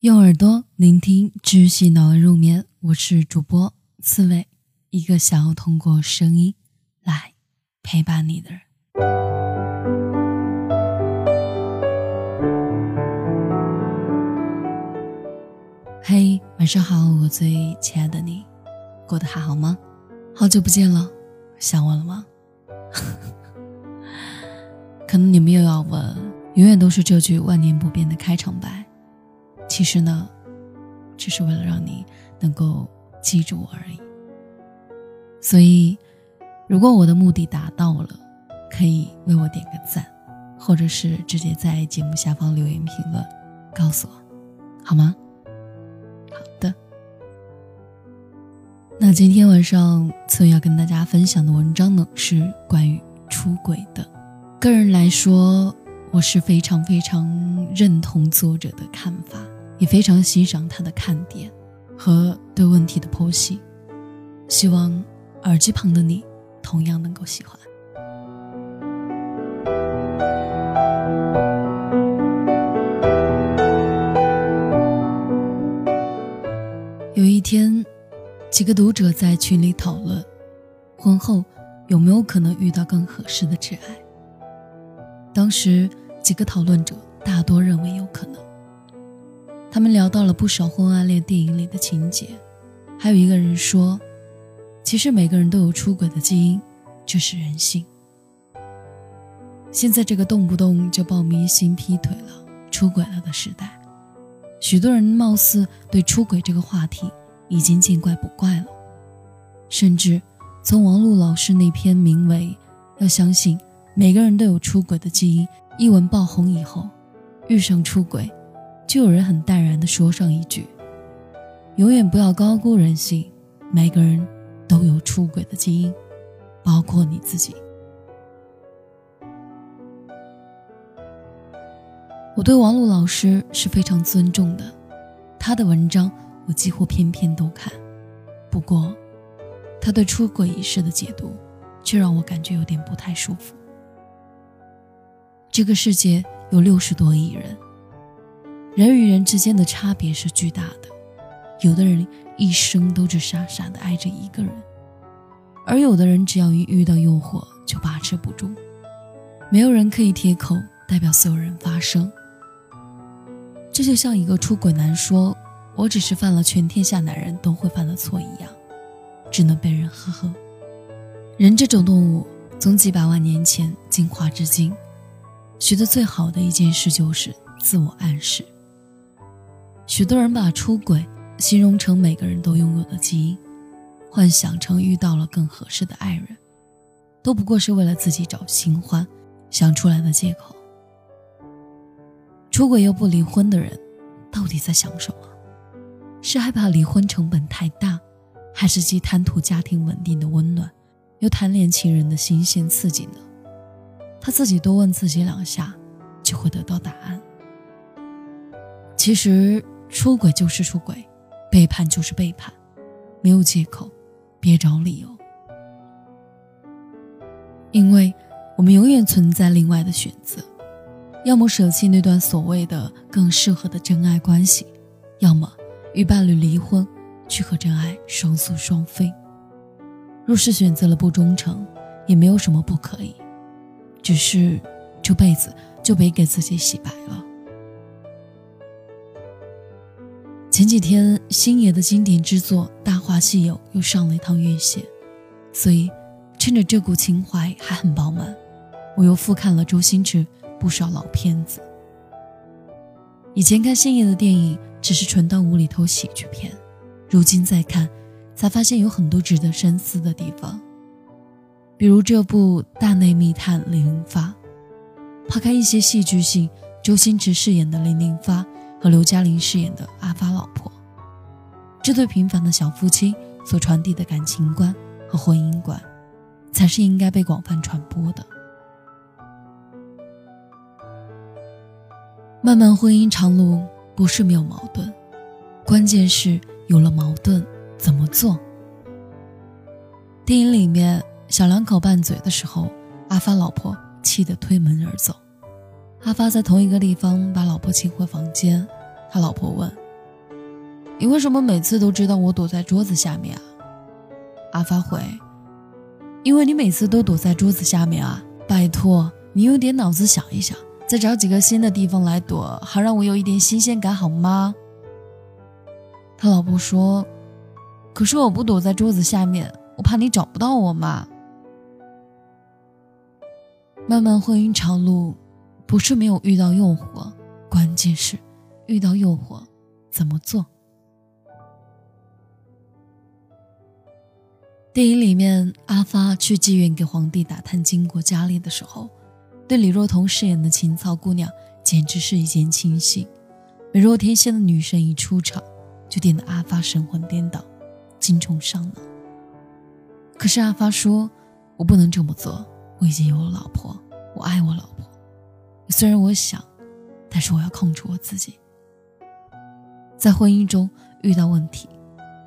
用耳朵聆听知识脑的入眠，我是主播刺猬，一个想要通过声音来陪伴你的人。嘿，晚上好，我最亲爱的你，过得还好吗？好久不见了，想我了吗？可能你们又要问，永远都是这句万年不变的开场白。其实呢，只是为了让你能够记住我而已。所以，如果我的目的达到了，可以为我点个赞，或者是直接在节目下方留言评论，告诉我，好吗？好的。那今天晚上策要跟大家分享的文章呢，是关于出轨的。个人来说，我是非常非常认同作者的看法。也非常欣赏他的看点和对问题的剖析，希望耳机旁的你同样能够喜欢。有一天，几个读者在群里讨论，婚后有没有可能遇到更合适的挚爱。当时，几个讨论者大多认为有可能。他们聊到了不少婚外恋电影里的情节，还有一个人说：“其实每个人都有出轨的基因，这是人性。”现在这个动不动就报明星劈腿了、出轨了的时代，许多人貌似对出轨这个话题已经见怪不怪了，甚至从王璐老师那篇名为《要相信每个人都有出轨的基因》一文爆红以后，遇上出轨。就有人很淡然地说上一句：“永远不要高估人性，每个人都有出轨的基因，包括你自己。”我对王璐老师是非常尊重的，他的文章我几乎篇篇都看。不过，他对出轨一事的解读，却让我感觉有点不太舒服。这个世界有六十多亿人。人与人之间的差别是巨大的，有的人一生都只傻傻的爱着一个人，而有的人只要一遇到诱惑就把持不住。没有人可以贴口代表所有人发声。这就像一个出轨男说：“我只是犯了全天下男人都会犯的错一样，只能被人呵呵。”人这种动物从几百万年前进化至今，学的最好的一件事就是自我暗示。许多人把出轨形容成每个人都拥有的基因，幻想成遇到了更合适的爱人，都不过是为了自己找新欢想出来的借口。出轨又不离婚的人，到底在想什么？是害怕离婚成本太大，还是既贪图家庭稳定的温暖，又贪恋情人的新鲜刺激呢？他自己多问自己两下，就会得到答案。其实。出轨就是出轨，背叛就是背叛，没有借口，别找理由。因为我们永远存在另外的选择，要么舍弃那段所谓的更适合的真爱关系，要么与伴侣离婚，去和真爱双宿双飞。若是选择了不忠诚，也没有什么不可以，只是这辈子就别给自己洗白了。前几天，星爷的经典之作《大话西游》又上了一趟院线，所以趁着这股情怀还很饱满，我又复看了周星驰不少老片子。以前看星爷的电影只是纯当无厘头喜剧片，如今再看，才发现有很多值得深思的地方。比如这部《大内密探零零发》，抛开一些戏剧性，周星驰饰演的零零发。和刘嘉玲饰演的阿发老婆，这对平凡的小夫妻所传递的感情观和婚姻观，才是应该被广泛传播的。漫漫婚姻长路不是没有矛盾，关键是有了矛盾怎么做。电影里面小两口拌嘴的时候，阿发老婆气得推门而走。阿发在同一个地方把老婆请回房间，他老婆问：“你为什么每次都知道我躲在桌子下面啊？阿发回：“因为你每次都躲在桌子下面啊！拜托，你用点脑子想一想，再找几个新的地方来躲，好让我有一点新鲜感，好吗？”他老婆说：“可是我不躲在桌子下面，我怕你找不到我嘛。”漫漫婚姻长路，不是没有遇到诱惑，关键是遇到诱惑怎么做。电影里面，阿发去妓院给皇帝打探经过佳丽的时候，对李若彤饰演的情操姑娘简直是一见倾心。美若天仙的女神一出场，就点得阿发神魂颠倒，精虫上脑。可是阿发说：“我不能这么做，我已经有了老婆，我爱我老婆。虽然我想，但是我要控制我自己。在婚姻中遇到问题，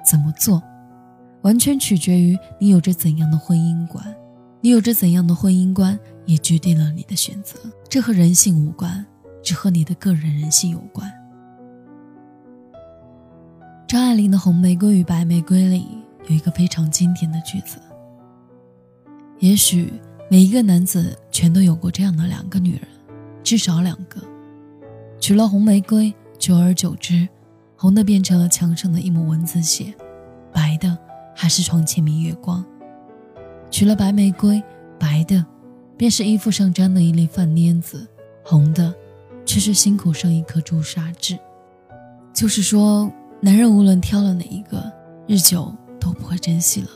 怎么做？”完全取决于你有着怎样的婚姻观，你有着怎样的婚姻观，也决定了你的选择。这和人性无关，只和你的个人人性有关。张爱玲的《红玫瑰与白玫瑰》里有一个非常经典的句子：也许每一个男子全都有过这样的两个女人，至少两个。娶了红玫瑰，久而久之，红的变成了墙上的一抹蚊子血，白的。还是床前明月光。娶了白玫瑰，白的便是衣服上沾的一粒饭粘子，红的却是心口上一颗朱砂痣。就是说，男人无论挑了哪一个，日久都不会珍惜了，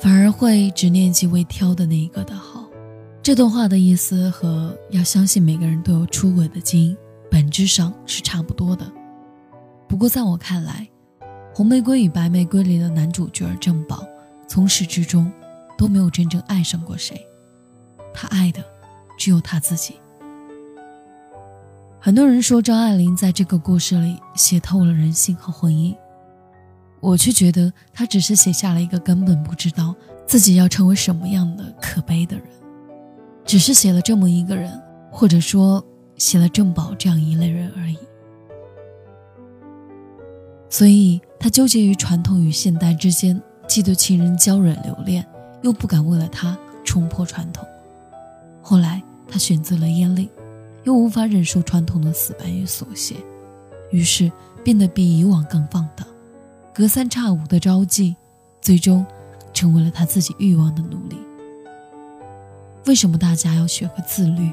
反而会只念及未挑的那一个的好。这段话的意思和要相信每个人都有出轨的基因，本质上是差不多的。不过在我看来，《红玫瑰与白玫瑰》里的男主角郑宝，从始至终都没有真正爱上过谁，他爱的只有他自己。很多人说张爱玲在这个故事里写透了人性和婚姻，我却觉得她只是写下了一个根本不知道自己要成为什么样的可悲的人，只是写了这么一个人，或者说写了郑宝这样一类人而已。所以，他纠结于传统与现代之间，既对情人娇忍留恋，又不敢为了他冲破传统。后来，他选择了艳丽，又无法忍受传统的死板与琐屑，于是变得比以往更放荡，隔三差五的招妓，最终成为了他自己欲望的奴隶。为什么大家要学会自律？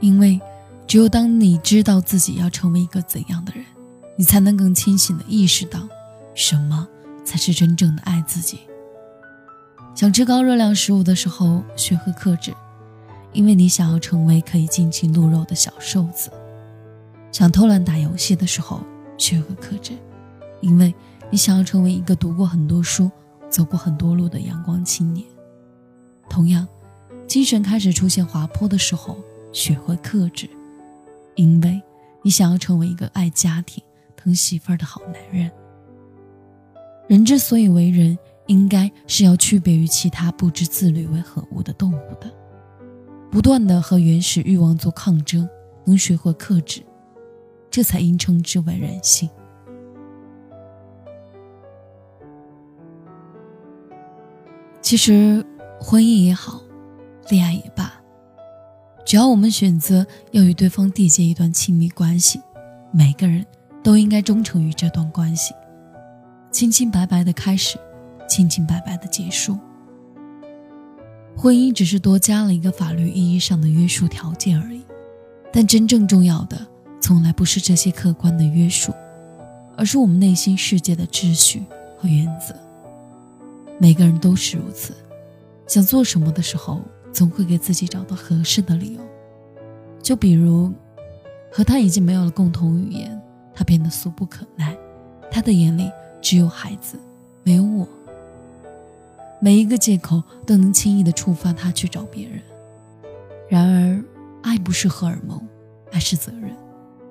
因为，只有当你知道自己要成为一个怎样的人。你才能更清醒的意识到，什么才是真正的爱自己。想吃高热量食物的时候，学会克制，因为你想要成为可以尽情露肉的小瘦子；想偷懒打游戏的时候，学会克制，因为你想要成为一个读过很多书、走过很多路的阳光青年。同样，精神开始出现滑坡的时候，学会克制，因为你想要成为一个爱家庭。疼媳妇儿的好男人。人之所以为人，应该是要区别于其他不知自律为何物的动物的，不断的和原始欲望做抗争，能学会克制，这才应称之为人性。其实，婚姻也好，恋爱也罢，只要我们选择要与对方缔结一段亲密关系，每个人。都应该忠诚于这段关系，清清白白的开始，清清白白的结束。婚姻只是多加了一个法律意义上的约束条件而已，但真正重要的从来不是这些客观的约束，而是我们内心世界的秩序和原则。每个人都是如此，想做什么的时候，总会给自己找到合适的理由。就比如，和他已经没有了共同语言。他变得俗不可耐，他的眼里只有孩子，没有我。每一个借口都能轻易的触发他去找别人。然而，爱不是荷尔蒙，爱是责任，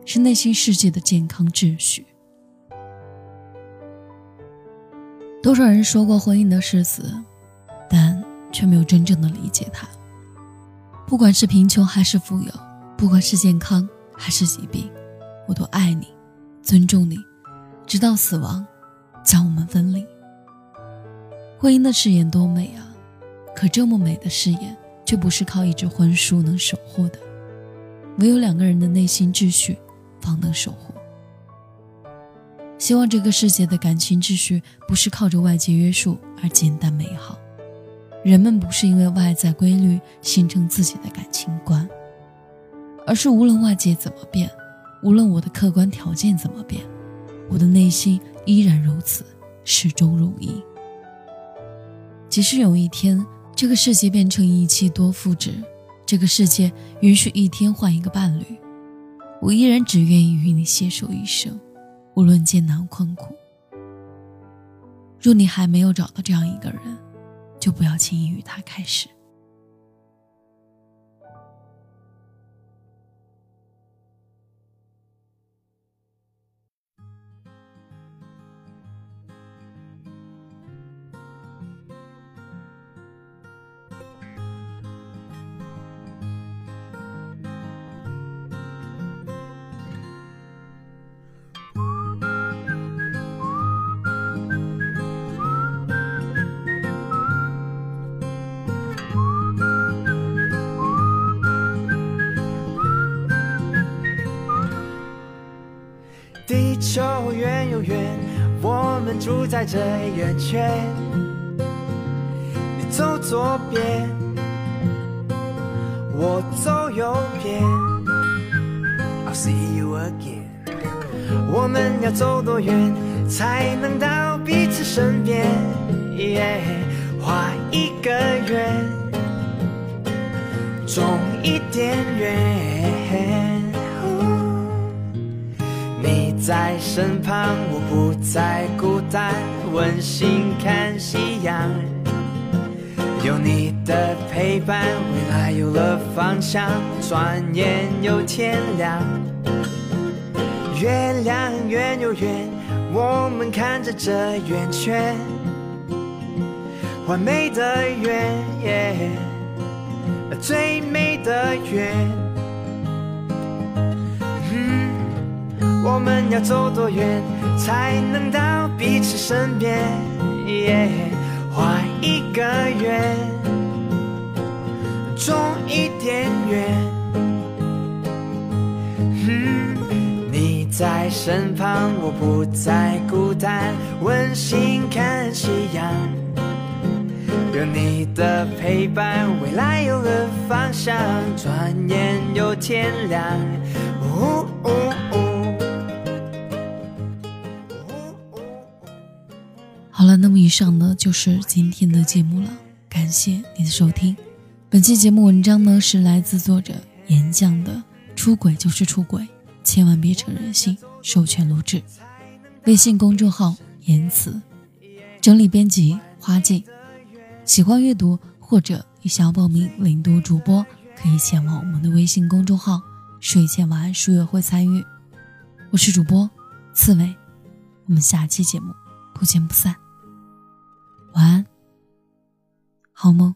是内心世界的健康秩序。多少人说过婚姻的誓词，但却没有真正的理解它。不管是贫穷还是富有，不管是健康还是疾病，我都爱你。尊重你，直到死亡将我们分离。婚姻的誓言多美啊！可这么美的誓言，却不是靠一纸婚书能守护的，唯有两个人的内心秩序，方能守护。希望这个世界的感情秩序不是靠着外界约束而简单美好，人们不是因为外在规律形成自己的感情观，而是无论外界怎么变，无论我的客观条件怎么变，我的内心依然如此，始终如一。即使有一天这个世界变成一妻多夫制，这个世界允许一天换一个伴侣，我依然只愿意与你携手一生，无论艰难困苦。若你还没有找到这样一个人，就不要轻易与他开始。球圆又圆，我们住在这圆圈。你走左边，我走右边。I'll see you again。我们要走多远才能到彼此身边？画一个圆，种一点缘。在身旁，我不再孤单，温馨看夕阳。有你的陪伴，未来有了方向。转眼又天亮，月亮圆又圆，我们看着这圆圈，完美的圆，最美的圆。我们要走多远才能到彼此身边？画一个圆，种一点缘。你在身旁，我不再孤单，温馨看夕阳。有你的陪伴，未来有了方向。转眼又天亮。好了，那么以上呢就是今天的节目了，感谢你的收听。本期节目文章呢是来自作者岩酱的《出轨就是出轨，千万别成人性》，授权录制，微信公众号言辞，整理编辑花镜。喜欢阅读或者你想要报名领读主播，可以前往我们的微信公众号“睡前晚安书友会”参与。我是主播刺猬，我们下期节目不见不散。晚安，好梦。